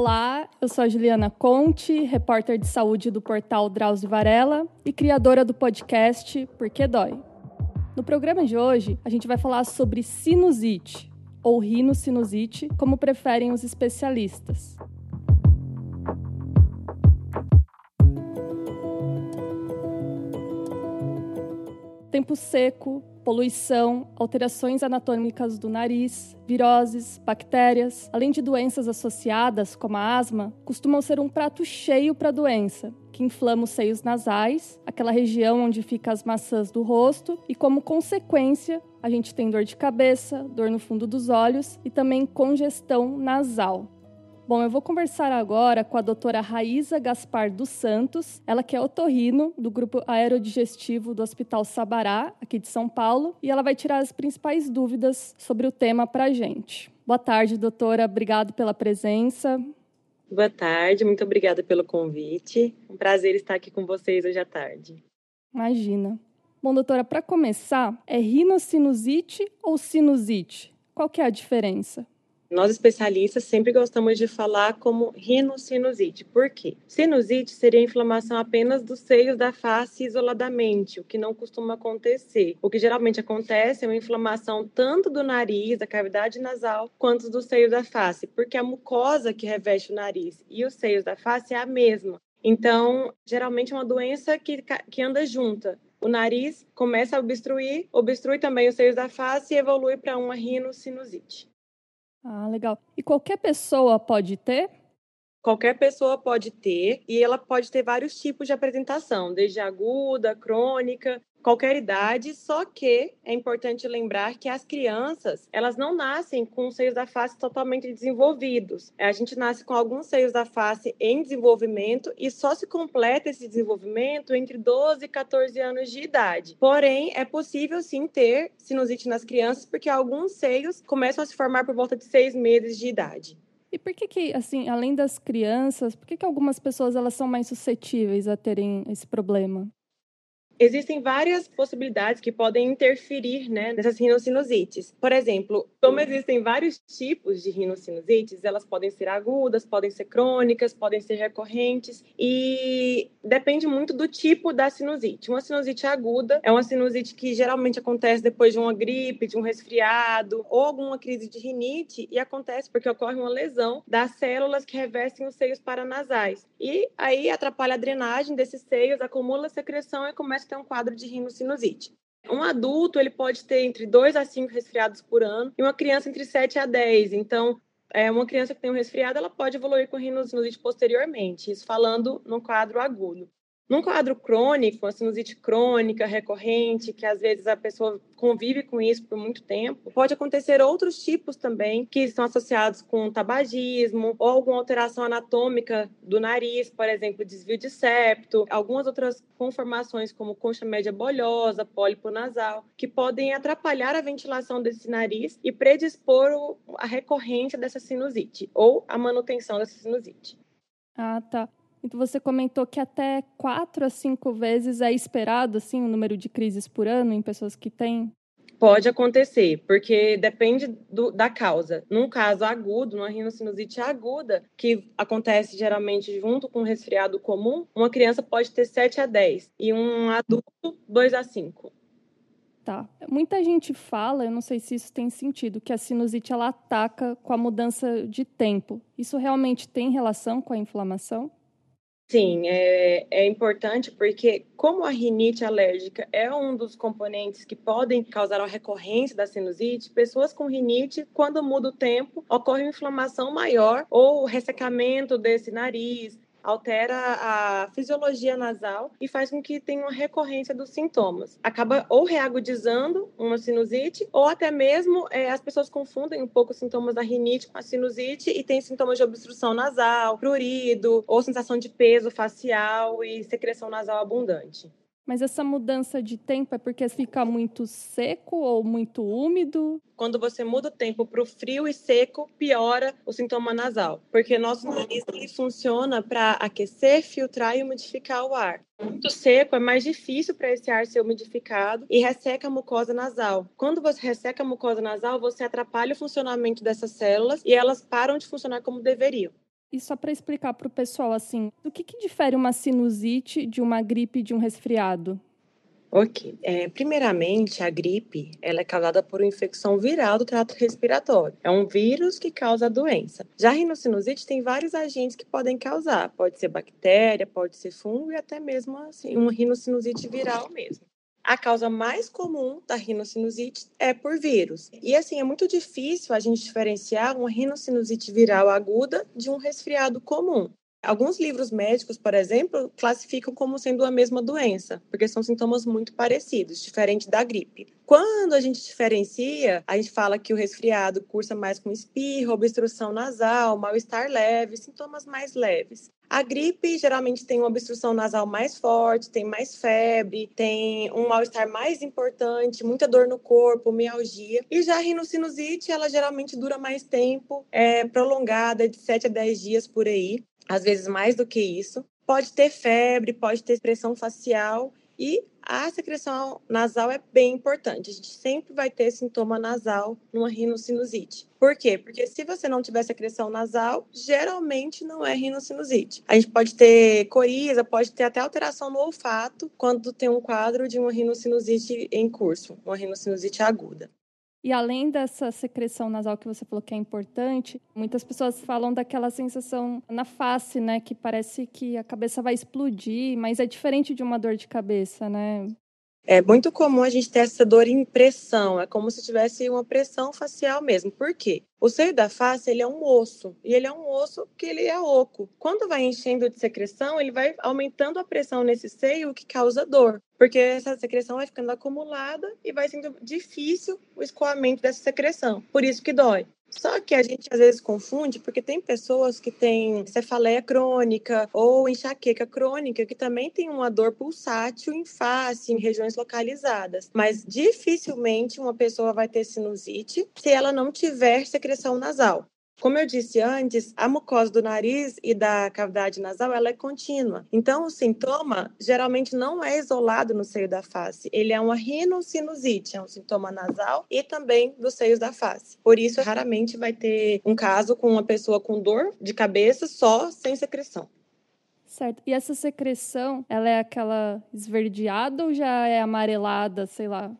Olá, eu sou a Juliana Conte, repórter de saúde do portal Drauzio Varela e criadora do podcast Por que Dói. No programa de hoje, a gente vai falar sobre sinusite, ou rinocinusite, como preferem os especialistas. Tempo seco, poluição, alterações anatômicas do nariz, viroses, bactérias, além de doenças associadas, como a asma, costumam ser um prato cheio para a doença, que inflama os seios nasais, aquela região onde ficam as maçãs do rosto, e como consequência, a gente tem dor de cabeça, dor no fundo dos olhos e também congestão nasal. Bom, eu vou conversar agora com a doutora Raíza Gaspar dos Santos, ela que é otorrino do grupo aerodigestivo do Hospital Sabará, aqui de São Paulo, e ela vai tirar as principais dúvidas sobre o tema para a gente. Boa tarde, doutora. Obrigado pela presença. Boa tarde, muito obrigada pelo convite. Um prazer estar aqui com vocês hoje à tarde. Imagina. Bom, doutora, para começar, é rinocinusite ou sinusite? Qual que é a diferença? Nós especialistas sempre gostamos de falar como rinocinusite. Por quê? Sinusite seria inflamação apenas dos seios da face isoladamente, o que não costuma acontecer. O que geralmente acontece é uma inflamação tanto do nariz, da cavidade nasal, quanto dos seios da face, porque a mucosa que reveste o nariz e os seios da face é a mesma. Então, geralmente é uma doença que, que anda junta. O nariz começa a obstruir, obstrui também os seios da face e evolui para uma rinocinusite. Ah, legal. E qualquer pessoa pode ter? Qualquer pessoa pode ter e ela pode ter vários tipos de apresentação, desde aguda, crônica, qualquer idade, só que é importante lembrar que as crianças, elas não nascem com os seios da face totalmente desenvolvidos. A gente nasce com alguns seios da face em desenvolvimento e só se completa esse desenvolvimento entre 12 e 14 anos de idade. Porém, é possível sim ter sinusite nas crianças porque alguns seios começam a se formar por volta de seis meses de idade. E por que que, assim, além das crianças, por que que algumas pessoas elas são mais suscetíveis a terem esse problema? Existem várias possibilidades que podem interferir né, nessas rinossinusites. Por exemplo, como existem vários tipos de rinossinusites, elas podem ser agudas, podem ser crônicas, podem ser recorrentes e depende muito do tipo da sinusite. Uma sinusite aguda é uma sinusite que geralmente acontece depois de uma gripe, de um resfriado ou alguma crise de rinite e acontece porque ocorre uma lesão das células que revestem os seios paranasais. E aí atrapalha a drenagem desses seios, acumula secreção e começa ter um quadro de rinocinusite. Um adulto ele pode ter entre 2 a 5 resfriados por ano e uma criança entre 7 a 10. Então, é, uma criança que tem um resfriado, ela pode evoluir com rinocinusite posteriormente, isso falando no quadro agudo. Num quadro crônico, uma sinusite crônica, recorrente, que às vezes a pessoa convive com isso por muito tempo, pode acontecer outros tipos também que estão associados com tabagismo ou alguma alteração anatômica do nariz, por exemplo, desvio de septo, algumas outras conformações como concha média bolhosa, pólipo nasal, que podem atrapalhar a ventilação desse nariz e predispor a recorrência dessa sinusite ou a manutenção dessa sinusite. Ah, tá. Então você comentou que até quatro a cinco vezes é esperado assim o número de crises por ano em pessoas que têm. Pode acontecer, porque depende do, da causa. Num caso agudo, numa rinocinusite aguda, que acontece geralmente junto com um resfriado comum, uma criança pode ter 7 a 10 e um adulto 2 a 5. Tá. Muita gente fala, eu não sei se isso tem sentido, que a sinusite ela ataca com a mudança de tempo. Isso realmente tem relação com a inflamação? Sim, é, é importante porque, como a rinite alérgica é um dos componentes que podem causar a recorrência da sinusite, pessoas com rinite, quando muda o tempo, ocorre uma inflamação maior ou ressecamento desse nariz, altera a fisiologia nasal e faz com que tenha uma recorrência dos sintomas. Acaba ou reagudizando uma sinusite, ou até mesmo é, as pessoas confundem um pouco os sintomas da rinite com a sinusite e tem sintomas de obstrução nasal, prurido, ou sensação de peso facial e secreção nasal abundante. Mas essa mudança de tempo é porque fica muito seco ou muito úmido? Quando você muda o tempo para o frio e seco, piora o sintoma nasal, porque nosso nariz funciona para aquecer, filtrar e umidificar o ar. Muito seco é mais difícil para esse ar ser umidificado e resseca a mucosa nasal. Quando você resseca a mucosa nasal, você atrapalha o funcionamento dessas células e elas param de funcionar como deveriam. E só para explicar para o pessoal, assim, o que, que difere uma sinusite de uma gripe de um resfriado? Ok. É, primeiramente, a gripe ela é causada por uma infecção viral do trato respiratório. É um vírus que causa a doença. Já a rinocinusite tem vários agentes que podem causar. Pode ser bactéria, pode ser fungo e até mesmo assim, uma rinocinusite viral mesmo. A causa mais comum da rinocinusite é por vírus. E assim, é muito difícil a gente diferenciar uma rinocinusite viral aguda de um resfriado comum. Alguns livros médicos, por exemplo, classificam como sendo a mesma doença, porque são sintomas muito parecidos, diferente da gripe. Quando a gente diferencia, a gente fala que o resfriado cursa mais com espirro, obstrução nasal, mal-estar leve, sintomas mais leves. A gripe geralmente tem uma obstrução nasal mais forte, tem mais febre, tem um mal-estar mais importante, muita dor no corpo, mialgia. E já a rinocinusite, ela geralmente dura mais tempo, é prolongada, de 7 a 10 dias por aí às vezes mais do que isso. Pode ter febre, pode ter expressão facial e a secreção nasal é bem importante. A gente sempre vai ter sintoma nasal numa rinocinusite. Por quê? Porque se você não tiver secreção nasal, geralmente não é rinocinusite. A gente pode ter coriza, pode ter até alteração no olfato quando tem um quadro de uma rinocinusite em curso, uma rinocinusite aguda. E além dessa secreção nasal que você falou que é importante, muitas pessoas falam daquela sensação na face, né, que parece que a cabeça vai explodir, mas é diferente de uma dor de cabeça, né? É muito comum a gente ter essa dor em pressão, é como se tivesse uma pressão facial mesmo. Por quê? O seio da face, ele é um osso, e ele é um osso que ele é oco. Quando vai enchendo de secreção, ele vai aumentando a pressão nesse seio, o que causa dor, porque essa secreção vai ficando acumulada e vai sendo difícil o escoamento dessa secreção. Por isso que dói. Só que a gente às vezes confunde porque tem pessoas que têm cefaleia crônica ou enxaqueca crônica que também tem uma dor pulsátil em face, em regiões localizadas. Mas dificilmente uma pessoa vai ter sinusite se ela não tiver secreção nasal. Como eu disse antes, a mucosa do nariz e da cavidade nasal ela é contínua. Então, o sintoma geralmente não é isolado no seio da face. Ele é uma rinocinusite, é um sintoma nasal e também dos seios da face. Por isso, raramente vai ter um caso com uma pessoa com dor de cabeça só sem secreção. Certo. E essa secreção, ela é aquela esverdeada ou já é amarelada, sei lá?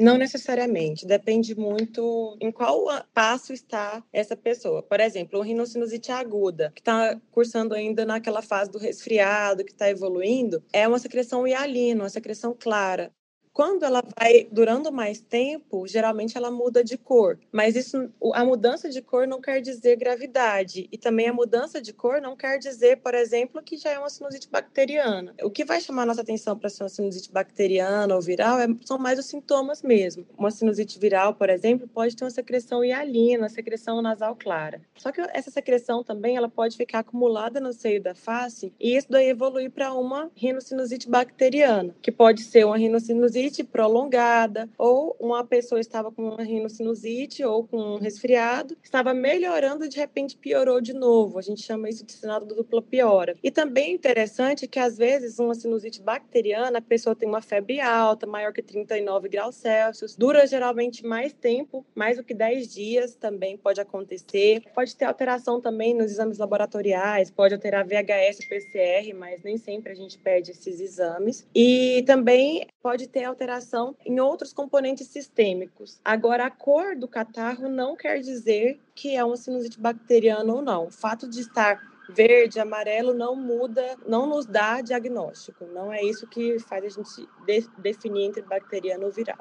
Não necessariamente, depende muito em qual passo está essa pessoa. Por exemplo, um rinocinusite aguda, que está cursando ainda naquela fase do resfriado, que está evoluindo, é uma secreção hialina, uma secreção clara. Quando ela vai durando mais tempo, geralmente ela muda de cor. Mas isso, a mudança de cor não quer dizer gravidade. E também a mudança de cor não quer dizer, por exemplo, que já é uma sinusite bacteriana. O que vai chamar nossa atenção para ser uma sinusite bacteriana ou viral é, são mais os sintomas mesmo. Uma sinusite viral, por exemplo, pode ter uma secreção hialina, secreção nasal clara. Só que essa secreção também ela pode ficar acumulada no seio da face e isso daí evoluir para uma rinocinusite bacteriana, que pode ser uma rinocinusite sinusite prolongada, ou uma pessoa estava com uma rinocinusite ou com um resfriado, estava melhorando e de repente piorou de novo. A gente chama isso de sinal do dupla piora. E também é interessante que às vezes uma sinusite bacteriana, a pessoa tem uma febre alta, maior que 39 graus Celsius, dura geralmente mais tempo, mais do que 10 dias também pode acontecer. Pode ter alteração também nos exames laboratoriais, pode alterar VHS, PCR, mas nem sempre a gente pede esses exames. E também pode ter alteração em outros componentes sistêmicos. Agora, a cor do catarro não quer dizer que é uma sinusite bacteriana ou não. O fato de estar verde, amarelo não muda, não nos dá diagnóstico. Não é isso que faz a gente de definir entre bacteriano ou viral.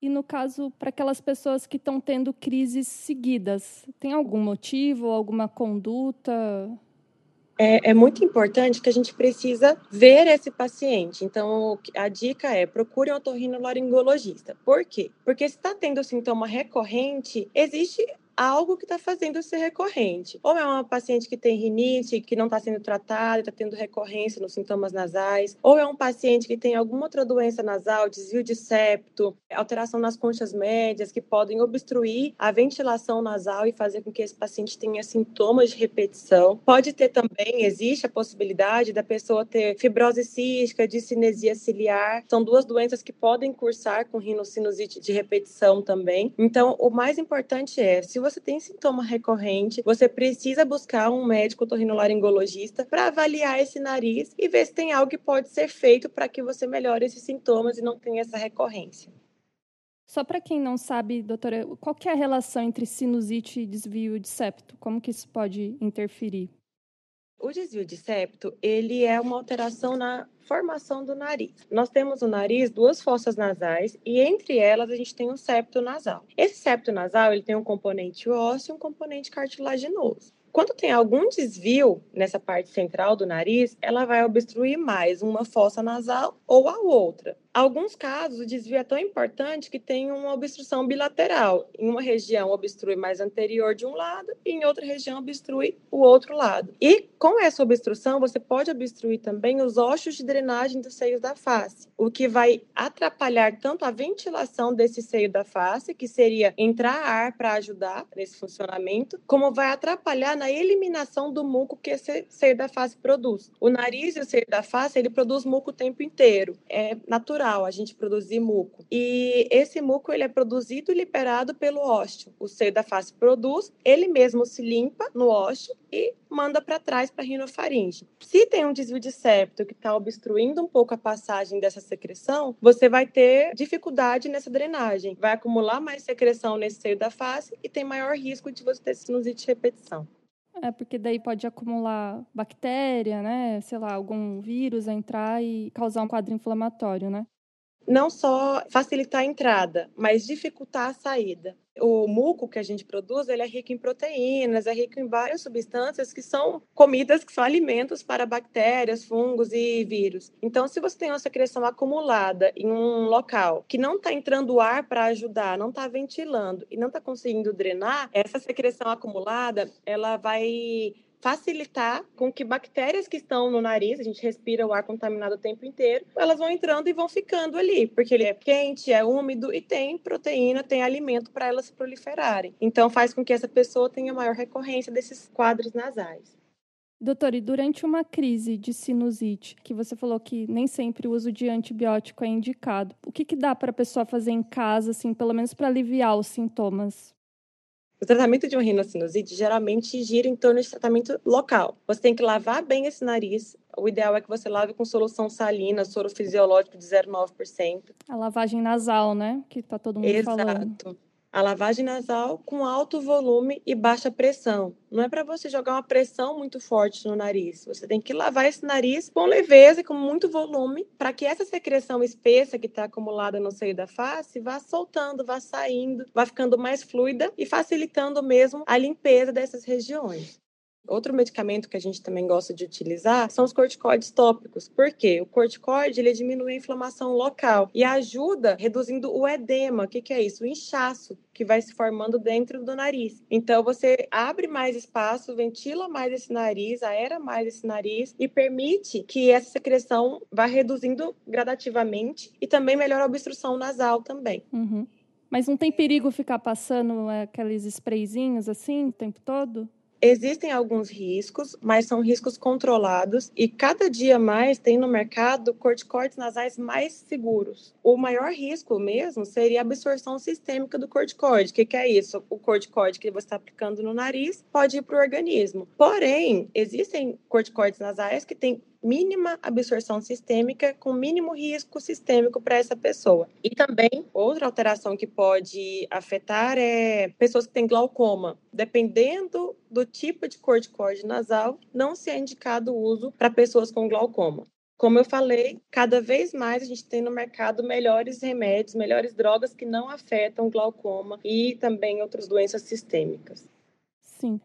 E no caso, para aquelas pessoas que estão tendo crises seguidas, tem algum motivo, alguma conduta? É, é, muito importante que a gente precisa ver esse paciente. Então, a dica é procure um otorrinolaringologista. Por quê? Porque se está tendo sintoma recorrente, existe algo que está fazendo ser recorrente. Ou é uma paciente que tem rinite, que não está sendo tratada, está tendo recorrência nos sintomas nasais, ou é um paciente que tem alguma outra doença nasal, desvio de septo, alteração nas conchas médias, que podem obstruir a ventilação nasal e fazer com que esse paciente tenha sintomas de repetição. Pode ter também, existe a possibilidade da pessoa ter fibrose cística, discinesia ciliar, são duas doenças que podem cursar com rinocinusite de repetição também. Então, o mais importante é, se você tem sintoma recorrente, você precisa buscar um médico otorrinolaringologista para avaliar esse nariz e ver se tem algo que pode ser feito para que você melhore esses sintomas e não tenha essa recorrência. Só para quem não sabe, doutora, qual é a relação entre sinusite e desvio de septo? Como que isso pode interferir? O desvio de septo, ele é uma alteração na formação do nariz. Nós temos no nariz duas fossas nasais e entre elas a gente tem um septo nasal. Esse septo nasal, ele tem um componente ósseo e um componente cartilaginoso. Quando tem algum desvio nessa parte central do nariz, ela vai obstruir mais uma fossa nasal ou a outra. Alguns casos, o desvio é tão importante que tem uma obstrução bilateral. Em uma região, obstrui mais anterior de um lado, e em outra região, obstrui o outro lado. E com essa obstrução, você pode obstruir também os ossos de drenagem dos seios da face, o que vai atrapalhar tanto a ventilação desse seio da face, que seria entrar ar para ajudar nesse funcionamento, como vai atrapalhar na eliminação do muco que esse seio da face produz. O nariz e o seio da face, ele produz muco o tempo inteiro. É natural natural a gente produzir muco. E esse muco ele é produzido e liberado pelo ósseo. O seio da face produz, ele mesmo se limpa no ósseo e manda para trás para a rinofaringe. Se tem um desvio de septo que está obstruindo um pouco a passagem dessa secreção, você vai ter dificuldade nessa drenagem. Vai acumular mais secreção nesse seio da face e tem maior risco de você ter sinusite de repetição. É, porque daí pode acumular bactéria, né? Sei lá, algum vírus entrar e causar um quadro inflamatório, né? Não só facilitar a entrada, mas dificultar a saída. O muco que a gente produz, ele é rico em proteínas, é rico em várias substâncias que são comidas, que são alimentos para bactérias, fungos e vírus. Então, se você tem uma secreção acumulada em um local que não está entrando ar para ajudar, não está ventilando e não está conseguindo drenar, essa secreção acumulada, ela vai facilitar com que bactérias que estão no nariz, a gente respira o ar contaminado o tempo inteiro, elas vão entrando e vão ficando ali, porque ele é quente, é úmido e tem proteína, tem alimento para elas proliferarem. Então faz com que essa pessoa tenha maior recorrência desses quadros nasais. Doutor, e durante uma crise de sinusite, que você falou que nem sempre o uso de antibiótico é indicado, o que, que dá para a pessoa fazer em casa, assim, pelo menos para aliviar os sintomas? O tratamento de uma rinocinusite geralmente gira em torno de tratamento local. Você tem que lavar bem esse nariz. O ideal é que você lave com solução salina, soro fisiológico de 0,9%. A lavagem nasal, né? Que tá todo mundo Exato. falando. Exato a lavagem nasal com alto volume e baixa pressão. Não é para você jogar uma pressão muito forte no nariz. Você tem que lavar esse nariz com leveza e com muito volume para que essa secreção espessa que está acumulada no seio da face vá soltando, vá saindo, vá ficando mais fluida e facilitando mesmo a limpeza dessas regiões. Outro medicamento que a gente também gosta de utilizar são os corticoides tópicos. Por quê? O corticoide ele diminui a inflamação local e ajuda reduzindo o edema. O que, que é isso? O inchaço que vai se formando dentro do nariz. Então você abre mais espaço, ventila mais esse nariz, aera mais esse nariz e permite que essa secreção vá reduzindo gradativamente e também melhora a obstrução nasal também. Uhum. Mas não tem perigo ficar passando aqueles sprayzinhos assim o tempo todo? Existem alguns riscos, mas são riscos controlados e cada dia mais tem no mercado corticoides nasais mais seguros. O maior risco mesmo seria a absorção sistêmica do corticoide. O que, que é isso? O corticoide que você está aplicando no nariz pode ir para o organismo. Porém, existem corticoides nasais que têm mínima absorção sistêmica com mínimo risco sistêmico para essa pessoa. E também outra alteração que pode afetar é pessoas que têm glaucoma. Dependendo do tipo de corticoide nasal, não se é indicado o uso para pessoas com glaucoma. Como eu falei, cada vez mais a gente tem no mercado melhores remédios, melhores drogas que não afetam glaucoma e também outras doenças sistêmicas. Sim.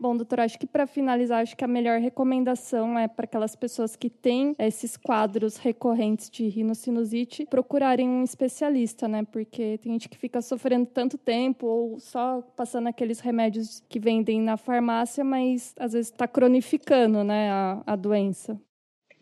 Bom, doutora, acho que para finalizar, acho que a melhor recomendação é para aquelas pessoas que têm esses quadros recorrentes de rinocinusite procurarem um especialista, né? Porque tem gente que fica sofrendo tanto tempo ou só passando aqueles remédios que vendem na farmácia, mas às vezes está cronificando, né, a, a doença.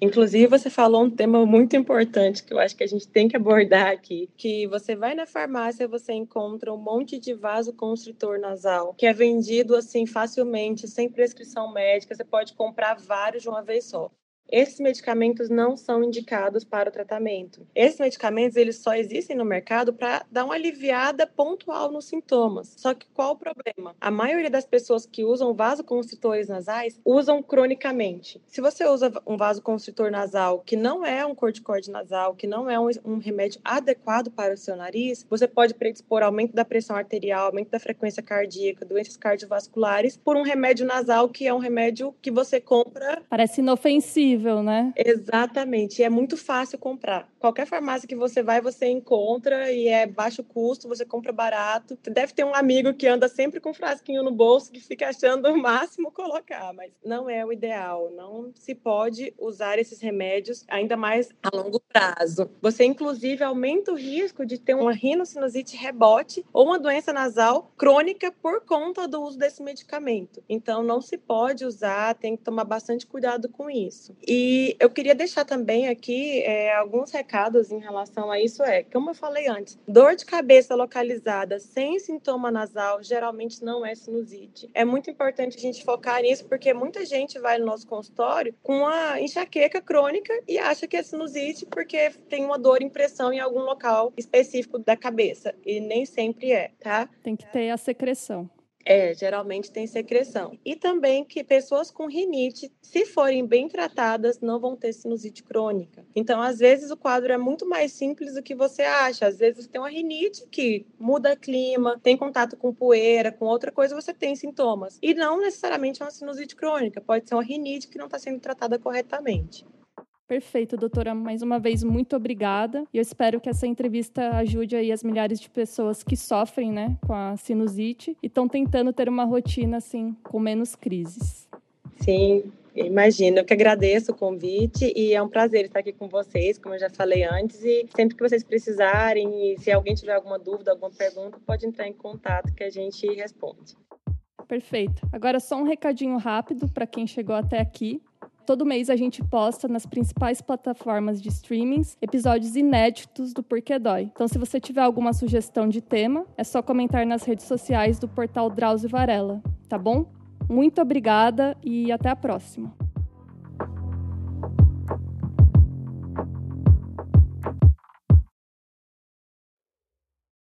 Inclusive, você falou um tema muito importante que eu acho que a gente tem que abordar aqui, que você vai na farmácia, você encontra um monte de vaso constritor nasal, que é vendido assim facilmente, sem prescrição médica, você pode comprar vários de uma vez só. Esses medicamentos não são indicados para o tratamento. Esses medicamentos eles só existem no mercado para dar uma aliviada pontual nos sintomas. Só que qual o problema? A maioria das pessoas que usam vasoconstritores nasais usam cronicamente. Se você usa um vasoconstritor nasal que não é um corticoide nasal, que não é um, um remédio adequado para o seu nariz, você pode predispor aumento da pressão arterial, aumento da frequência cardíaca, doenças cardiovasculares por um remédio nasal que é um remédio que você compra. Parece inofensivo acessível, né? Exatamente. E é muito fácil comprar. Qualquer farmácia que você vai, você encontra e é baixo custo, você compra barato. Deve ter um amigo que anda sempre com um frasquinho no bolso que fica achando o máximo colocar, mas não é o ideal. Não se pode usar esses remédios, ainda mais a longo prazo. Você, inclusive, aumenta o risco de ter uma rinocinusite rebote ou uma doença nasal crônica por conta do uso desse medicamento. Então, não se pode usar, tem que tomar bastante cuidado com isso. E eu queria deixar também aqui é, alguns recados em relação a isso. É, como eu falei antes, dor de cabeça localizada sem sintoma nasal geralmente não é sinusite. É muito importante a gente focar nisso porque muita gente vai no nosso consultório com uma enxaqueca crônica e acha que é sinusite porque tem uma dor impressão em algum local específico da cabeça e nem sempre é, tá? Tem que ter a secreção. É, geralmente tem secreção. E também que pessoas com rinite, se forem bem tratadas, não vão ter sinusite crônica. Então, às vezes, o quadro é muito mais simples do que você acha. Às vezes, tem uma rinite que muda clima, tem contato com poeira, com outra coisa, você tem sintomas. E não necessariamente é uma sinusite crônica, pode ser uma rinite que não está sendo tratada corretamente. Perfeito, doutora. Mais uma vez, muito obrigada. E eu espero que essa entrevista ajude aí as milhares de pessoas que sofrem, né, com a sinusite e estão tentando ter uma rotina assim com menos crises. Sim, Imagino, eu que agradeço o convite e é um prazer estar aqui com vocês, como eu já falei antes, e sempre que vocês precisarem, e se alguém tiver alguma dúvida, alguma pergunta, pode entrar em contato que a gente responde. Perfeito. Agora só um recadinho rápido para quem chegou até aqui. Todo mês a gente posta nas principais plataformas de streamings episódios inéditos do Porquê Dói. Então, se você tiver alguma sugestão de tema, é só comentar nas redes sociais do portal Drauzio Varela, tá bom? Muito obrigada e até a próxima.